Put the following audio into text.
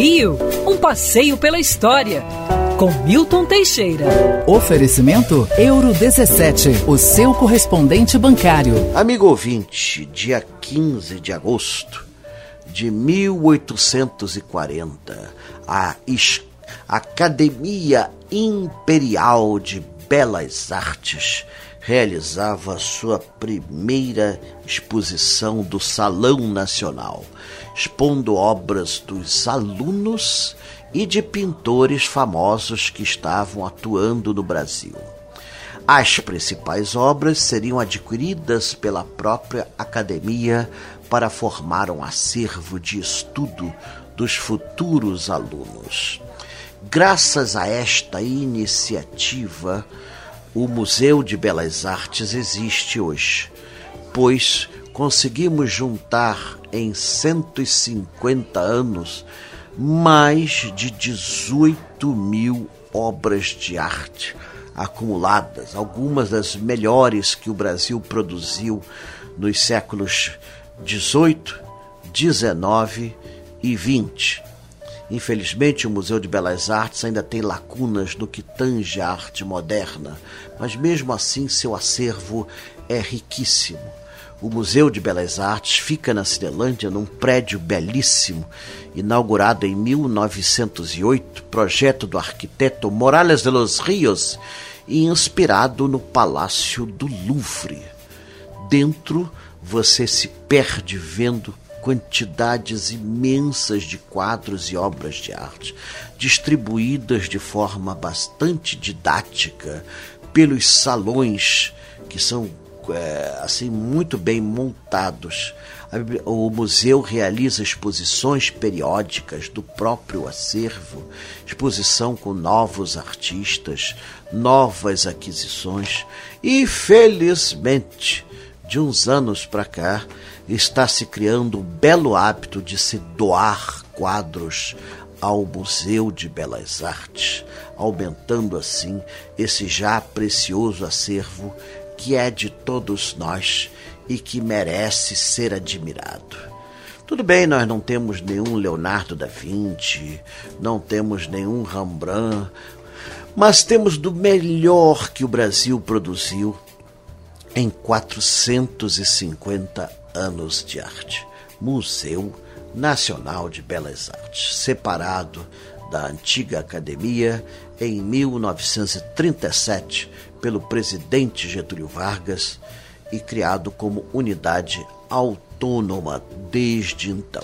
Rio, um passeio pela história. Com Milton Teixeira. Oferecimento Euro 17, o seu correspondente bancário. Amigo ouvinte, dia 15 de agosto de 1840, a Academia Imperial de Belas Artes realizava sua primeira exposição do Salão Nacional, expondo obras dos alunos e de pintores famosos que estavam atuando no Brasil. As principais obras seriam adquiridas pela própria academia para formar um acervo de estudo dos futuros alunos. Graças a esta iniciativa, o Museu de Belas Artes existe hoje, pois conseguimos juntar em 150 anos mais de 18 mil obras de arte acumuladas, algumas das melhores que o Brasil produziu nos séculos 18, 19 e 20 Infelizmente, o Museu de Belas Artes ainda tem lacunas no que tange a arte moderna, mas mesmo assim seu acervo é riquíssimo. O Museu de Belas Artes fica na Cinelândia, num prédio belíssimo, inaugurado em 1908, projeto do arquiteto Morales de los Rios e inspirado no Palácio do Louvre. Dentro, você se perde vendo quantidades imensas de quadros e obras de arte, distribuídas de forma bastante didática pelos salões que são é, assim muito bem montados. O museu realiza exposições periódicas do próprio acervo, exposição com novos artistas, novas aquisições e felizmente de uns anos para cá está se criando o belo hábito de se doar quadros ao Museu de Belas Artes, aumentando assim esse já precioso acervo que é de todos nós e que merece ser admirado. Tudo bem, nós não temos nenhum Leonardo da Vinci, não temos nenhum Rembrandt, mas temos do melhor que o Brasil produziu em 450 anos de arte. Museu Nacional de Belas Artes, separado da antiga academia em 1937 pelo presidente Getúlio Vargas e criado como unidade autônoma desde então.